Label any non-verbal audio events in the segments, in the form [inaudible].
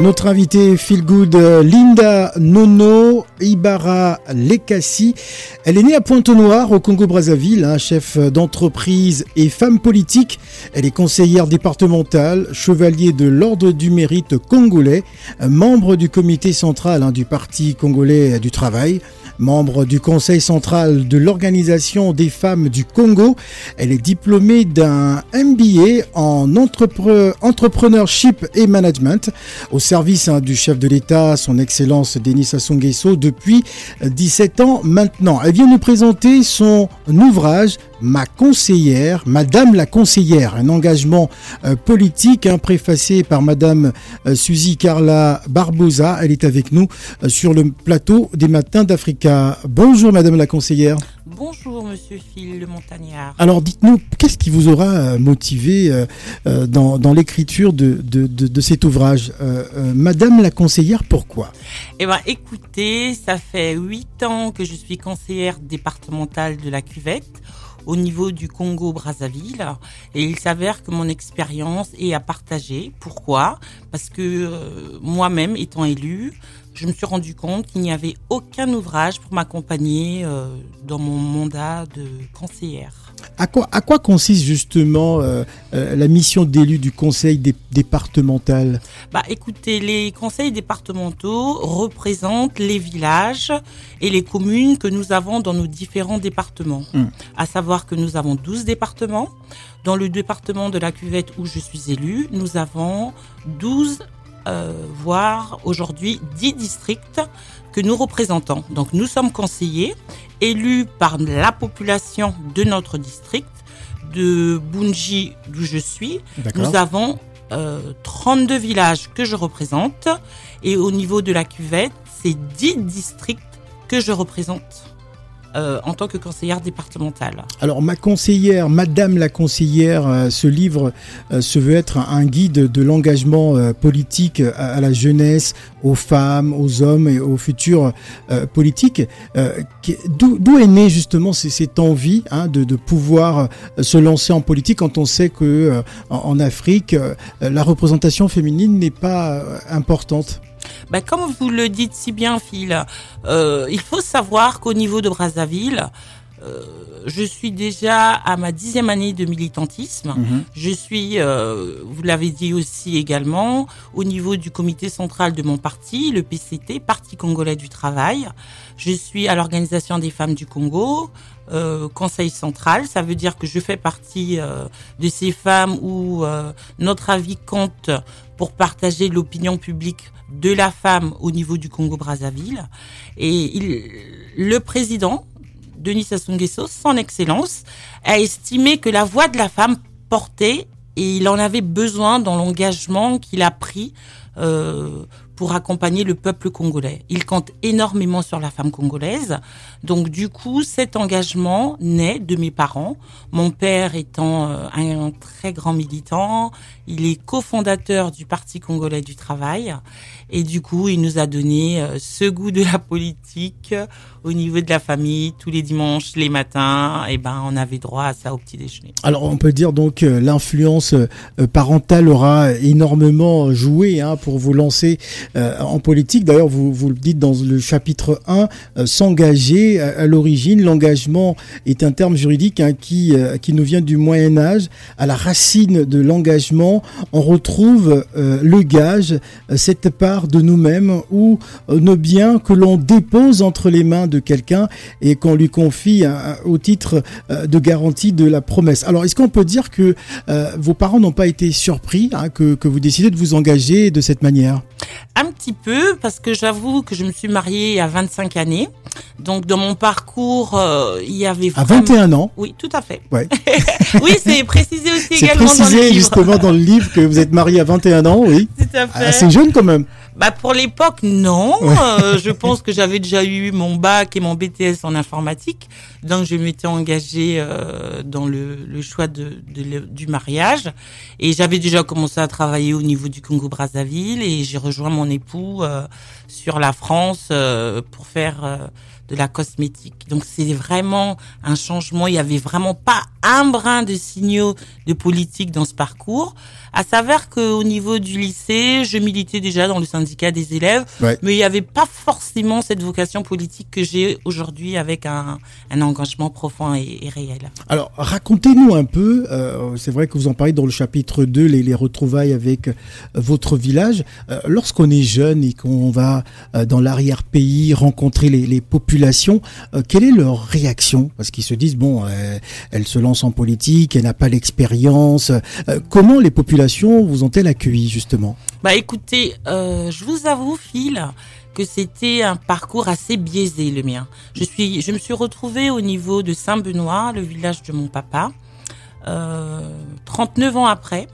Notre invitée Feel Good, Linda Nono Ibarra Lekassi. Elle est née à Pointe-Noire, au Congo-Brazzaville, un chef d'entreprise et femme politique. Elle est conseillère départementale, chevalier de l'Ordre du Mérite congolais, membre du comité central hein, du Parti congolais du travail membre du Conseil central de l'Organisation des femmes du Congo. Elle est diplômée d'un MBA en entrepreneurship et management service hein, du chef de l'État, son Excellence Denis Sassou Nguesso, depuis 17 ans maintenant. Elle vient nous présenter son ouvrage Ma conseillère, Madame la conseillère, un engagement euh, politique hein, préfacé par Madame euh, Suzy Carla Barbosa. Elle est avec nous euh, sur le plateau des Matins d'Africa. Bonjour Madame la conseillère. Bonjour Monsieur Phil le Montagnard. Alors dites-nous, qu'est-ce qui vous aura motivé dans, l'écriture de, de, cet ouvrage Madame la conseillère, pourquoi? Eh bien écoutez, ça fait huit ans que je suis conseillère départementale de la cuvette au niveau du Congo-Brazzaville. Et il s'avère que mon expérience est à partager. Pourquoi? Parce que euh, moi-même, étant élue, je me suis rendu compte qu'il n'y avait aucun ouvrage pour m'accompagner euh, dans mon mandat de conseillère. À quoi, à quoi consiste justement euh, euh, la mission d'élu du conseil départemental? Bah, écoutez, les conseils départementaux représentent les villages et les communes que nous avons dans nos différents départements. Hmm. À savoir que nous avons 12 départements. Dans le département de la cuvette où je suis élu, nous avons 12 euh, voire aujourd'hui 10 districts que nous représentons. Donc nous sommes conseillers élus par la population de notre district, de Bunji d'où je suis. Nous avons 32 euh, villages que je représente et au niveau de la cuvette, c'est 10 districts que je représente. Euh, en tant que conseillère départementale. Alors ma conseillère, Madame la conseillère, euh, ce livre euh, se veut être un, guide de l'engagement politique à, la jeunesse, aux femmes, aux hommes et aux futurs politiques. D'où est née justement cette envie hein, de, pouvoir se lancer en politique quand on sait que en Afrique la représentation féminine n'est pas importante? Ben, comme vous le dites si bien, Phil, euh, il faut savoir qu'au niveau de Brazzaville, euh, je suis déjà à ma dixième année de militantisme. Mhm. Je suis, euh, vous l'avez dit aussi également, au niveau du comité central de mon parti, le PCT, Parti congolais du travail. Je suis à l'organisation des femmes du Congo, euh, conseil central. Ça veut dire que je fais partie euh, de ces femmes où euh, notre avis compte pour partager l'opinion publique de la femme au niveau du Congo-Brazzaville. Et il, le président, Denis Sassou Nguesso, son excellence, a estimé que la voix de la femme portait et il en avait besoin dans l'engagement qu'il a pris euh, pour accompagner le peuple congolais. Il compte énormément sur la femme congolaise. Donc du coup, cet engagement naît de mes parents. Mon père étant euh, un très grand militant, il est cofondateur du Parti congolais du travail. Et du coup, il nous a donné euh, ce goût de la politique au niveau de la famille. Tous les dimanches, les matins, et eh ben, on avait droit à ça au petit déjeuner. Alors, on peut dire donc l'influence parentale aura énormément joué hein, pour vous lancer euh, en politique. D'ailleurs, vous, vous le dites dans le chapitre 1, euh, s'engager à, l'origine. L'engagement est un terme juridique hein, qui, euh, qui nous vient du Moyen Âge. À la racine de l'engagement, on retrouve le gage, cette part de nous-mêmes ou nos biens que l'on dépose entre les mains de quelqu'un et qu'on lui confie au titre de garantie de la promesse. Alors, est-ce qu'on peut dire que vos parents n'ont pas été surpris hein, que, que vous décidez de vous engager de cette manière? Un petit peu parce que j'avoue que je me suis mariée à 25 années. Donc dans mon parcours, euh, il y avait à 21 ans. Oui, tout à fait. Ouais. [laughs] oui, c'est précisé aussi également précisé dans le livre. justement dans le livre que vous êtes mariée à 21 ans, oui. [laughs] Tout à fait. Assez jeune quand même. Bah pour l'époque non, euh, je pense que j'avais déjà eu mon bac et mon BTS en informatique, donc je m'étais engagée euh, dans le, choix du mariage et j'avais déjà commencé à travailler au niveau du Congo Brazzaville et j'ai rejoint mon époux euh, sur la France pour faire de la cosmétique. Donc c'est vraiment un changement. Il y avait vraiment pas un brin de signaux de politique dans ce parcours. À savoir qu'au niveau du lycée, je militais déjà dans le syndicat des élèves, mais il n'y avait pas forcément cette vocation politique que j'ai aujourd'hui avec un, un, engagement profond et, réel. Alors racontez-nous un peu, euh, c'est vrai que vous en parlez dans le chapitre 2, les, les retrouvailles avec euh, votre village. Euh, lorsqu'on est jeune et qu'on va euh, dans l'arrière-pays rencontrer les, les populations, quelle est leur réaction? Parce qu'ils se disent, bon, elle se lance en politique, elle n'a pas l'expérience. comment les populations vous ont-elles accueilli justement? Bah écoutez, euh, je vous avoue, Phil, que c'était un parcours assez biaisé le mien. Je suis, je me suis retrouvée au niveau de Saint-Benoît, le village de mon papa, 39 euh, ans après.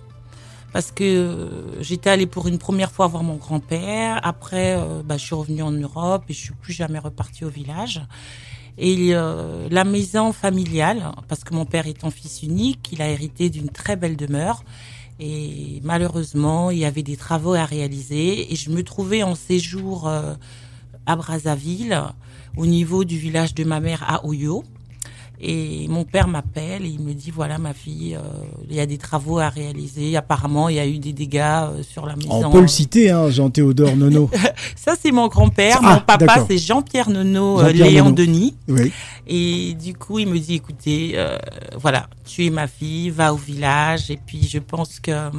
Parce que j'étais allée pour une première fois voir mon grand-père. Après, euh, bah, je suis revenue en Europe et je suis plus jamais repartie au village. Et la maison familiale, parce que mon père étant fils unique, il a hérité d'une très belle demeure. Et malheureusement, il y avait des travaux à réaliser et je me trouvais en séjour euh, à Brazzaville, au niveau du village de ma mère à Oyo. Et mon père m'appelle et il me dit voilà ma fille, euh, il y a des travaux à réaliser. Apparemment, il y a eu des dégâts euh, sur la maison. On peut le citer, hein, Jean-Théodore Nono. [laughs] Ça c'est mon grand-père. mon ah, papa c'est Jean-Pierre Nono, euh, Léon Denis. Oui. Et du coup, il me dit écoutez, voilà, tu es ma fille, va au village. Et puis je pense que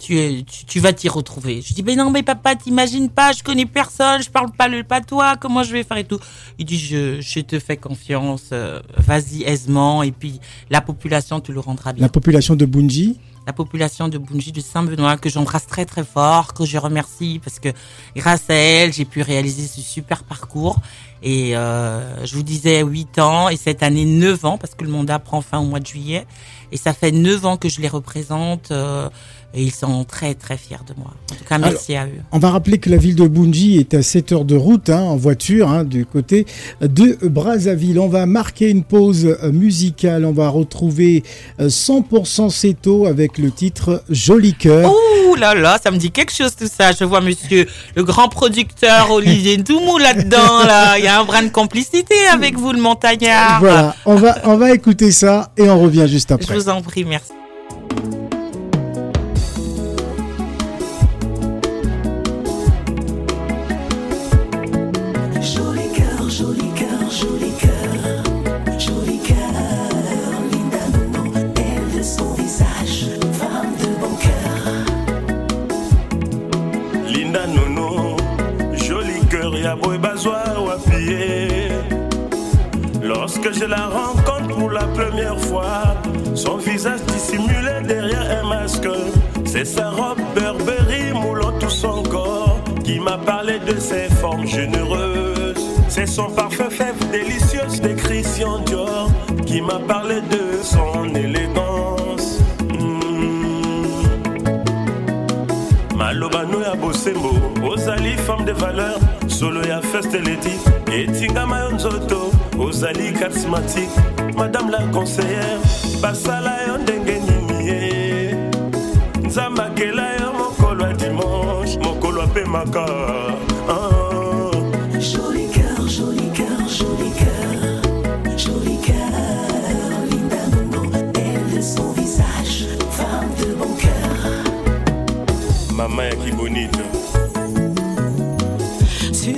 tu, tu, vas t'y retrouver. Je dis, mais non, mais papa, t'imagines pas, je connais personne, je parle pas le patois, comment je vais faire et tout. Il dit, je, je te fais confiance, euh, vas-y aisément, et puis la population te le rendra bien. La population de Bunji la population de Bunji de Saint-Benoît que j'embrasse très très fort, que je remercie parce que grâce à elle, j'ai pu réaliser ce super parcours. Et euh, je vous disais 8 ans et cette année 9 ans parce que le mandat prend fin au mois de juillet. Et ça fait 9 ans que je les représente. Euh, et ils sont très très fiers de moi. En tout cas, merci à eux. On va rappeler que la ville de Bunji est à 7 heures de route hein, en voiture hein, du côté de Brazzaville. On va marquer une pause euh, musicale. On va retrouver 100% euh, Seto avec le titre Joli cœur. Ouh là là, ça me dit quelque chose tout ça. Je vois monsieur le grand producteur Olivier Doumou là-dedans. Là. Il y a un brin de complicité avec vous, le montagnard. Voilà, on va, on va écouter ça et on revient juste après. Je vous en prie, merci. Qui m'a parlé de ses formes généreuses. C'est son parfum fève délicieuse de Christian Dior qui m'a parlé de son élégance. Mm. Malobano ya bosembo, ozali femme de valeur, solo ya feste lady, etingama yo nzoto. ozali charismatique madame la conseillère basala yo ndenge nini nzambe ah. Joli cœur, joli cœur, joli cœur, joli cœur, Linda Nono, elle de son visage, femme de bon cœur. Maman ya kibonito. Sur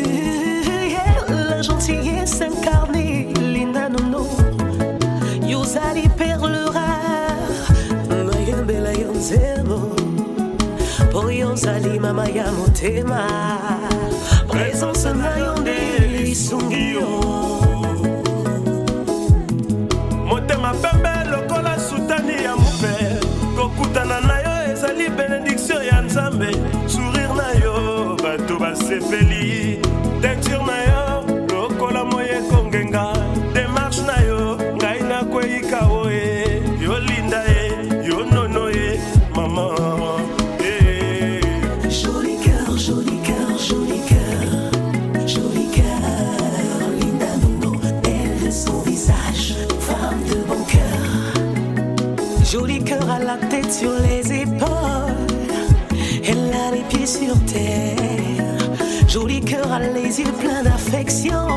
la gentillesse mpo yozali mama ya motema. Présence na yo nde lisungi yo. Motema pembe lokola sutani ya mope. Kokutana na yo ezali benediktio ya nzambe. Sourire na yo bato basepeli. Teinture na yo lokola moyeko ngenga démarche na yo sur terre.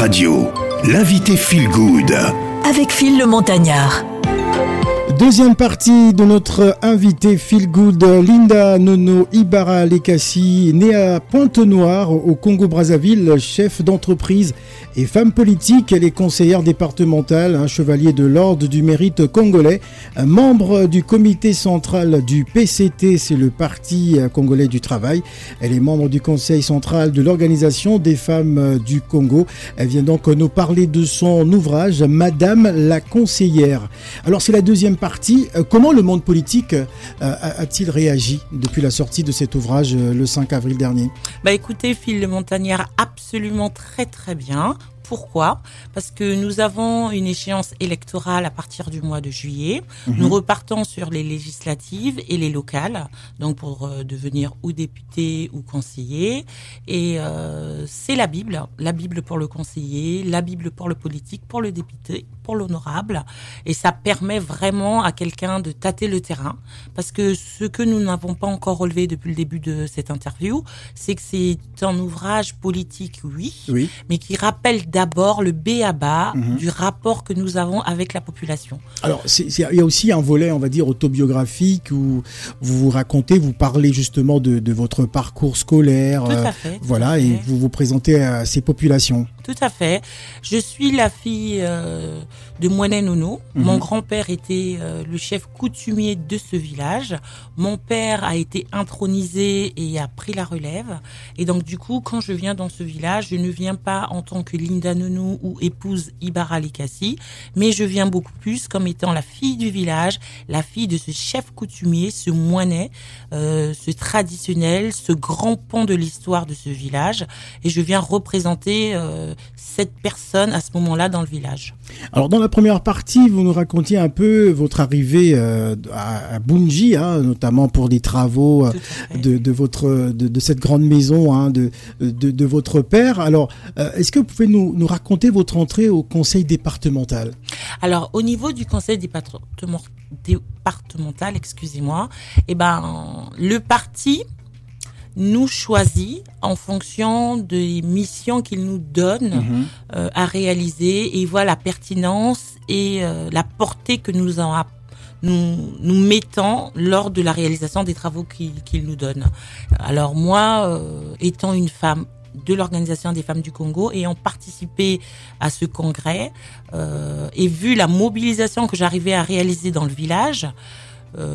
Radio, l'invité Feel Good. Avec Phil le Montagnard. Deuxième partie de notre invité Feel Good, Linda Nono Ibarra Lekassi, née à Pointe-Noire au Congo-Brazzaville, chef d'entreprise et femme politique. Elle est conseillère départementale, un chevalier de l'ordre du mérite congolais, membre du comité central du PCT, c'est le Parti congolais du travail. Elle est membre du conseil central de l'organisation des femmes du Congo. Elle vient donc nous parler de son ouvrage Madame la conseillère. Alors c'est la deuxième partie. Euh, Comment le monde politique euh, a-t-il réagi depuis la sortie de cet ouvrage euh, le 5 avril dernier? Bah écoutez, Phil le Montagnard, absolument très très bien. Pourquoi? Parce que nous avons une échéance électorale à partir du mois de juillet. Nous repartons sur les législatives et les locales, donc pour euh, devenir ou député ou conseiller. Et euh, c'est la Bible, la Bible pour le conseiller, la Bible pour le politique, pour le député, pour l'honorable. Et ça permet vraiment à quelqu'un de tâter le terrain. Parce que ce que nous n'avons pas encore relevé depuis le début de cette interview, c'est que c'est un ouvrage politique, oui, Oui. mais qui rappelle d'abord le B à bas Mhm. du rapport que nous avons avec la population. Alors, il y a aussi un volet, on va dire, autobiographique où vous vous racontez, vous parlez justement de, de votre parcours scolaire. Tout euh, à fait. tout voilà, et fait. vous vous présentez à ces populations. Tout à fait. Je suis la fille euh, de Moinet Nono. Mhm. Mon grand-père était euh, le chef coutumier de ce village. Mon père a été intronisé et a pris la relève. Et donc du coup, quand je viens dans ce village, je ne viens pas en tant que Linda Nono ou épouse Ibarra Likassi, mais je viens beaucoup plus comme étant la fille du village, la fille de ce chef coutumier, ce Moinet, euh, ce traditionnel, ce grand pont de l'histoire de ce village. Et je viens représenter euh, cette personne à ce moment-là dans le village. Alors, dans la première partie, vous nous racontiez un peu votre arrivée euh, à, à Bunji, hein, notamment pour des travaux euh, de, de votre de, de cette grande maison hein, de, de de votre père. Alors, euh, est-ce que vous pouvez nous, nous raconter votre entrée au conseil départemental? Alors, au niveau du conseil département- départemental, excusez-moi, eh ben, le parti nous choisit en fonction des missions qu'il nous donne euh, à réaliser et voit la pertinence et euh, la portée que nous en nous, nous mettons lors de la réalisation des travaux qu'il nous donne. Alors moi, euh, étant une femme de l'Organisation des femmes du Congo, ayant participé à ce congrès et vu la mobilisation que j'arrivais à réaliser dans le village,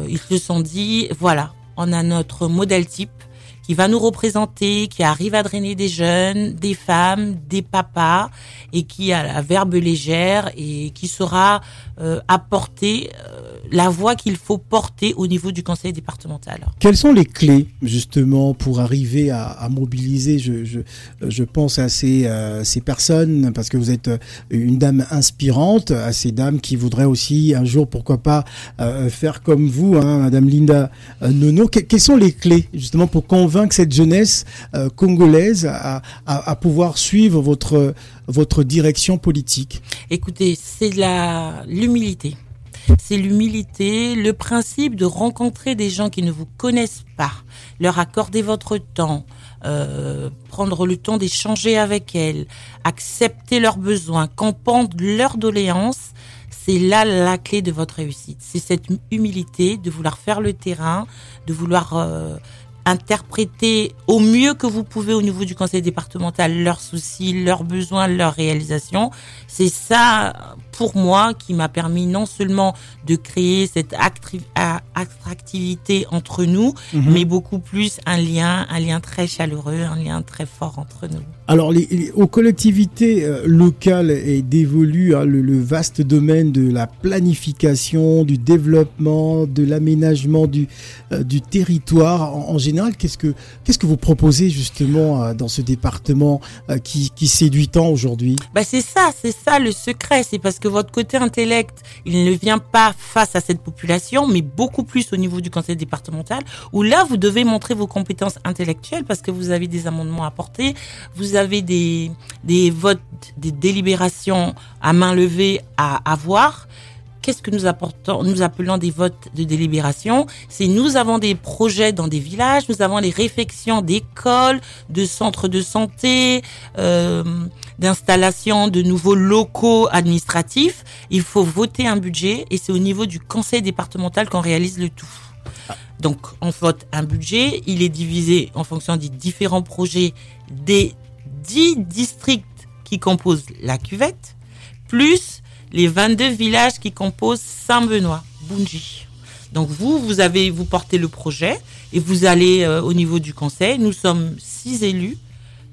ils se sont dit, voilà, on a notre modèle type qui va nous représenter, qui arrive à drainer des jeunes, des femmes, des papas, et qui a la verbe légère et qui saura euh, apporter euh, la voix qu'il faut porter au niveau du conseil départemental. Quelles sont les clés justement pour arriver à, à mobiliser je, je, je pense à ces, euh, ces personnes parce que vous êtes euh, une dame inspirante, à ces dames qui voudraient aussi un jour pourquoi pas euh, faire comme vous, hein, Madame Linda Nono. Que- quelles sont les clés justement pour convaincre cette jeunesse euh, congolaise à, à, à pouvoir suivre votre votre direction politique? Écoutez, c'est l'humilité. C'est l'humilité, le principe de rencontrer des gens qui ne vous connaissent pas, leur accorder votre temps, euh, prendre le temps d'échanger avec elles, accepter leurs besoins, comprendre leurs doléances. C'est là la clé de votre réussite. C'est cette humilité de vouloir faire le terrain, de vouloir euh, interpréter au mieux que vous pouvez au niveau du conseil départemental leurs soucis, leurs besoins, leurs réalisations. C'est ça, pour moi, qui m'a permis non seulement de créer cette attractivité entre nous, mais beaucoup plus un lien, un lien très chaleureux, un lien très fort entre nous. Alors, les, les- aux collectivités euh, locales est dévolu hein, le, le vaste domaine de la planification, du développement, de l'aménagement du, euh, du territoire. En, en général, qu'est-ce que qu'est-ce que vous proposez justement euh, dans ce département euh, qui, qui séduit tant aujourd'hui? Bah c'est ça, c'est ça le secret, c'est parce que votre côté intellect, il ne vient pas face à cette population, mais beaucoup plus au niveau du conseil départemental, où là vous devez montrer vos compétences intellectuelles parce que vous avez des amendements à porter, vous avez des des votes, des délibérations à main levée à avoir. Qu'est-ce que nous apportons, nous appelons des votes de délibération? C'est nous avons des projets dans des villages, nous avons les réflexions d'écoles, de centres de santé, euh, d'installation de nouveaux locaux administratifs. Il faut voter un budget et c'est au niveau du conseil départemental qu'on réalise le tout. Donc, on vote un budget, il est divisé en fonction des différents projets des dix districts qui composent la cuvette, plus les 22 villages qui composent Saint-Benoît, Bunji. Donc vous, vous avez, vous portez le projet et vous allez euh, au niveau du conseil. Nous sommes six élus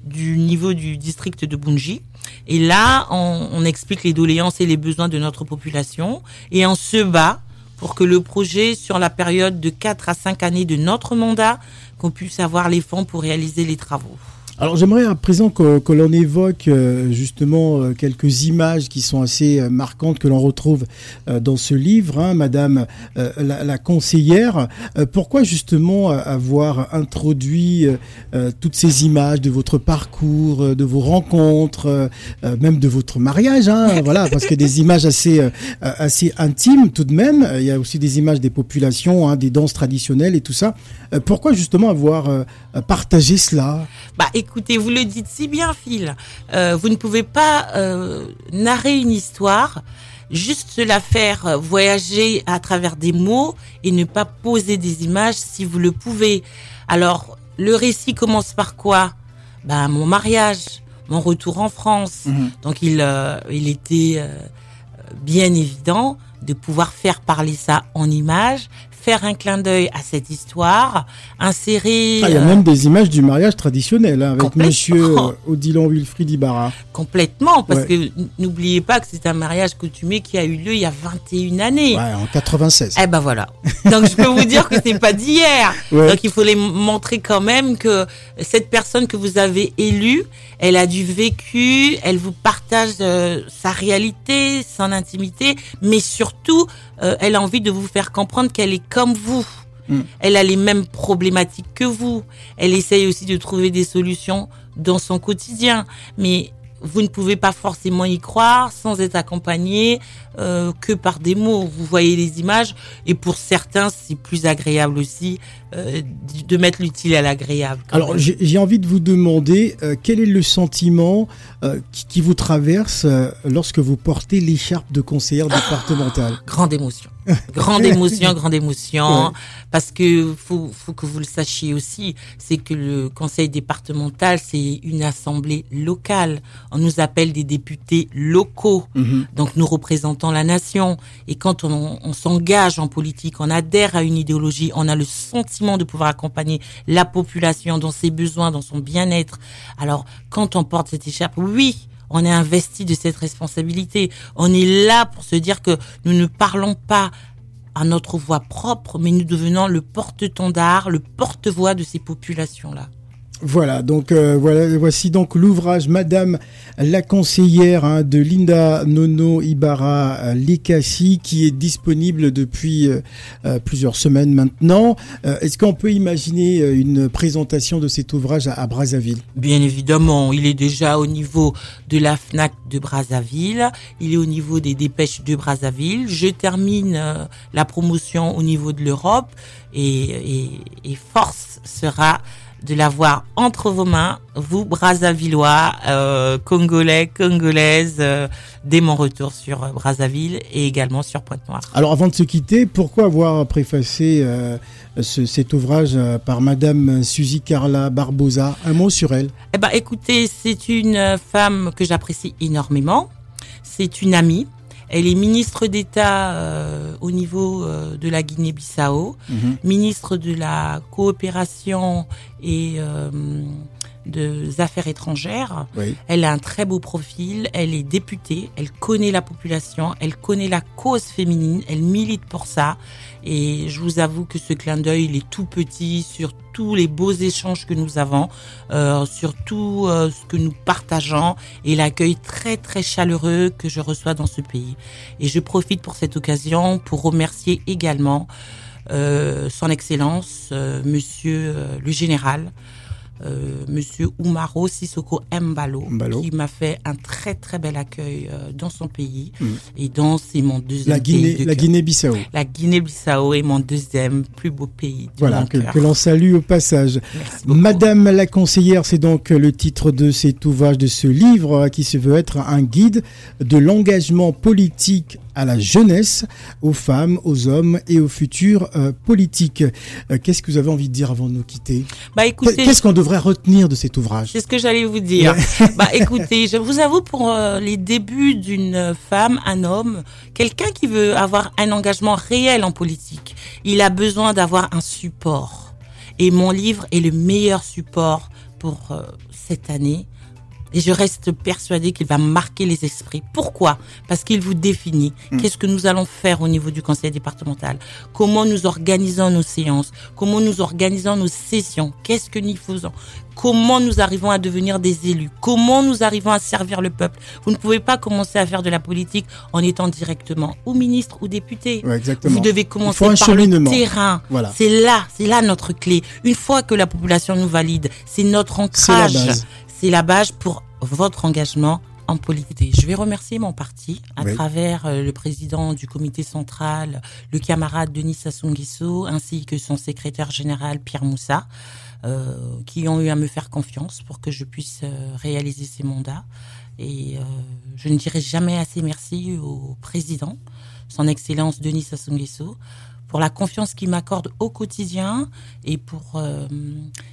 du niveau du district de Bunji. Et là, on, on explique les doléances et les besoins de notre population et on se bat pour que le projet, sur la période de 4 à 5 années de notre mandat, qu'on puisse avoir les fonds pour réaliser les travaux. Alors j'aimerais à présent que, que l'on évoque euh, justement euh, quelques images qui sont assez euh, marquantes que l'on retrouve dans ce livre, hein, Madame la, la conseillère. Pourquoi justement avoir introduit toutes ces images de votre parcours, de vos rencontres, même de votre mariage, hein, [laughs] voilà, parce que des images assez assez intimes tout de même. Il y a aussi des images des populations, hein, des danses traditionnelles et tout ça. Pourquoi justement avoir partagé cela? Bah écoutez, vous le dites si bien, Phil. Euh, vous ne pouvez pas euh, narrer une histoire, juste la faire voyager à travers des mots et ne pas poser des images si vous le pouvez. Alors, le récit commence par quoi? Bah mon mariage, mon retour en France. Donc il, euh, il était bien évident de pouvoir faire parler ça en images, faire un clin d'œil à cette histoire, insérer Ah, il y a euh, même des images du mariage traditionnel hein, avec. Monsieur euh, Odilon Wilfried Ibarra. complètement, parce Ouais. que n'oubliez pas que c'est un mariage coutumier qui a eu lieu il y a 21 années. Ouais, en 96. Eh ben voilà. Donc je peux vous dire que c'est pas d'hier. [laughs] Ouais. Donc il faut les montrer quand même que cette personne que vous avez élue, elle a du vécu, elle vous partage euh, sa réalité, son intimité, mais surtout euh, elle a envie de vous faire comprendre qu'elle est comme vous. Mm. Elle a les mêmes problématiques que vous. Elle essaye aussi de trouver des solutions dans son quotidien, mais vous ne pouvez pas forcément y croire sans être accompagné euh, que par des mots. Vous voyez les images et pour certains, c'est plus agréable aussi euh, de mettre l'utile à l'agréable. Alors j'ai envie de vous demander euh, quel est le sentiment euh, qui, qui vous traverse lorsque vous portez l'écharpe de conseillère départementale? grande émotion. Grande émotion, [laughs] grande émotion. Ouais. Parce que faut, faut que vous le sachiez aussi, c'est que le conseil départemental, c'est une assemblée locale. On nous appelle des députés locaux. Mhm. Donc nous représentons la nation. Et quand on, on s'engage en politique, on adhère à une idéologie, on a le sentiment de pouvoir accompagner la population dans ses besoins, dans son bien-être. Alors quand on porte cette écharpe, oui, on est investi de cette responsabilité. On est là pour se dire que nous ne parlons pas à notre voix propre, mais nous devenons le porte-tendard, le porte-voix de ces populations-là. Voilà, donc euh, voilà, voici donc l'ouvrage Madame la conseillère hein, de Linda Nono Ibarra euh, Lekassi qui est disponible depuis euh, plusieurs semaines maintenant. Euh, Est-ce qu'on peut imaginer une présentation de cet ouvrage à, Brazzaville? Bien évidemment, il est déjà au niveau de la FNAC de Brazzaville, il est au niveau des dépêches de Brazzaville. Je termine la promotion au niveau de l'Europe et force sera de l'avoir entre vos mains, vous Brazzavillois, euh, Congolais, Congolaises, euh, dès mon retour sur euh, Brazzaville et également sur Pointe-Noire. Alors avant de se quitter, pourquoi avoir préfacé euh, ce- cet ouvrage par Madame Suzy Carla Barbosa? Un mot sur elle. Eh ben, écoutez, c'est une femme que j'apprécie énormément. C'est une amie. Elle est ministre d'État euh, au niveau euh, de la Guinée-Bissau, ministre de la coopération et euh, des affaires étrangères. Oui. Elle a un très beau profil, elle est députée, elle connaît la population, elle connaît la cause féminine, elle milite pour ça. Et je vous avoue que ce clin d'œil, il est tout petit sur tous les beaux échanges que nous avons, euh, sur tout euh, ce que nous partageons et l'accueil très très chaleureux que je reçois dans ce pays. Et je profite pour cette occasion pour remercier également euh, son Excellence, euh, Monsieur euh, le Général, euh, Monsieur Umaro Sissoko Mbalo, Mbalo. qui m'a fait un très très bel accueil euh, dans son pays Mm. et dans c'est mon deuxième La pays Guinée, de la. Guinée-Bissau. La Guinée-Bissau est mon deuxième plus beau pays de Voilà, mon que, l'on salue au passage. Merci. Madame la conseillère, c'est donc le titre de cet ouvrage, de ce livre euh, qui se veut être un guide de l'engagement politique à la jeunesse, aux femmes, aux hommes et aux futurs euh, politiques. Euh, Qu'est-ce que vous avez envie de dire avant de nous quitter? Bah écoutez, Qu'est-ce qu'on devrait retenir de cet ouvrage? C'est ce que j'allais vous dire. [laughs] bah écoutez, je vous avoue pour euh, les débuts d'une femme, un homme, quelqu'un qui veut avoir un engagement réel en politique, il a besoin d'avoir un support. Et mon livre est le meilleur support pour euh, cette année. Et je reste persuadée qu'il va marquer les esprits. Pourquoi? Parce qu'il vous définit. Qu'est-ce que nous allons faire au niveau du conseil départemental? Comment nous organisons nos séances? Comment nous organisons nos sessions? Qu'est-ce que nous faisons? Comment nous arrivons à devenir des élus? Comment nous arrivons à servir le peuple? Vous ne pouvez pas commencer à faire de la politique en étant directement ou ministre ou député. Ouais. Vous devez commencer par le terrain. Voilà. C'est là, c'est là notre clé. Une fois que la population nous valide, c'est notre ancrage. C'est la base pour votre engagement en politique. Je vais remercier mon parti à Oui. travers euh, le président du comité central, le camarade Denis Sassou Nguesso, ainsi que son secrétaire général Pierre Moussa, euh, qui ont eu à me faire confiance pour que je puisse euh, réaliser ces mandats. Et euh, je ne dirai jamais assez merci au président, son Excellence Denis Sassou Nguesso, pour la confiance qu'il m'accorde au quotidien et pour euh,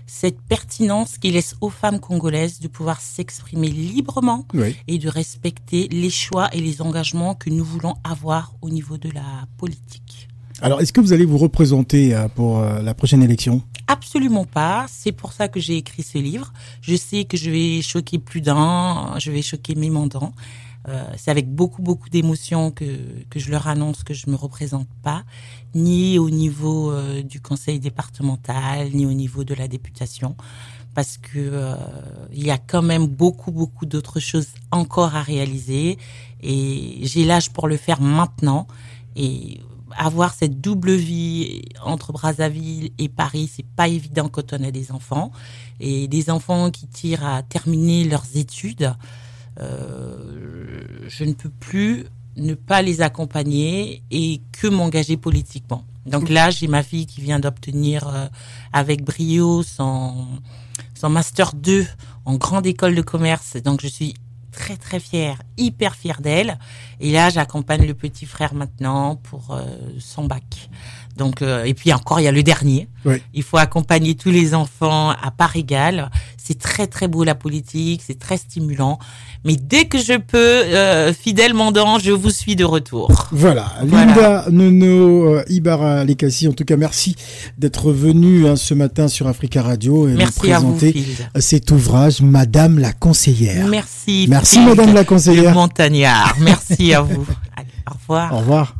cette pertinence qu'il laisse aux femmes congolaises de pouvoir s'exprimer librement Oui. et de respecter les choix et les engagements que nous voulons avoir au niveau de la politique. Alors, est-ce que vous allez vous représenter euh, pour euh, la prochaine élection? Absolument pas. C'est pour ça que j'ai écrit ce livre. Je sais que je vais choquer plus d'un, je vais choquer mes mandants. Euh, c'est avec beaucoup beaucoup d'émotion que que je leur annonce que je me représente pas, ni au niveau euh, du conseil départemental, ni au niveau de la députation, parce que euh, il y a quand même beaucoup beaucoup d'autres choses encore à réaliser et j'ai l'âge pour le faire maintenant et avoir cette double vie entre Brazzaville et Paris, c'est pas évident quand on a des enfants et des enfants qui tirent à terminer leurs études. Euh, je ne peux plus ne pas les accompagner et que m'engager politiquement. Donc là, j'ai ma fille qui vient d'obtenir euh, avec brio son, son master 2 en grande école de commerce. Donc je suis très très fière, hyper fière d'elle. Et là, j'accompagne le petit frère maintenant pour euh, son bac. Donc euh, et puis encore, il y a le dernier. Oui. Il faut accompagner tous les enfants à part égale. C'est très très beau la politique, c'est très stimulant. Mais dès que je peux, euh, fidèle mandant, je vous suis de retour. Voilà, Voilà. Linda Nono euh, Ibarra Lekassi, en tout cas merci d'être venue hein, ce matin sur Africa Radio et Merci nous vous, présenter cet ouvrage Madame la conseillère. Merci. Merci, Madame la le conseillère. montagnard. Merci à vous. Allez, au revoir. Au revoir.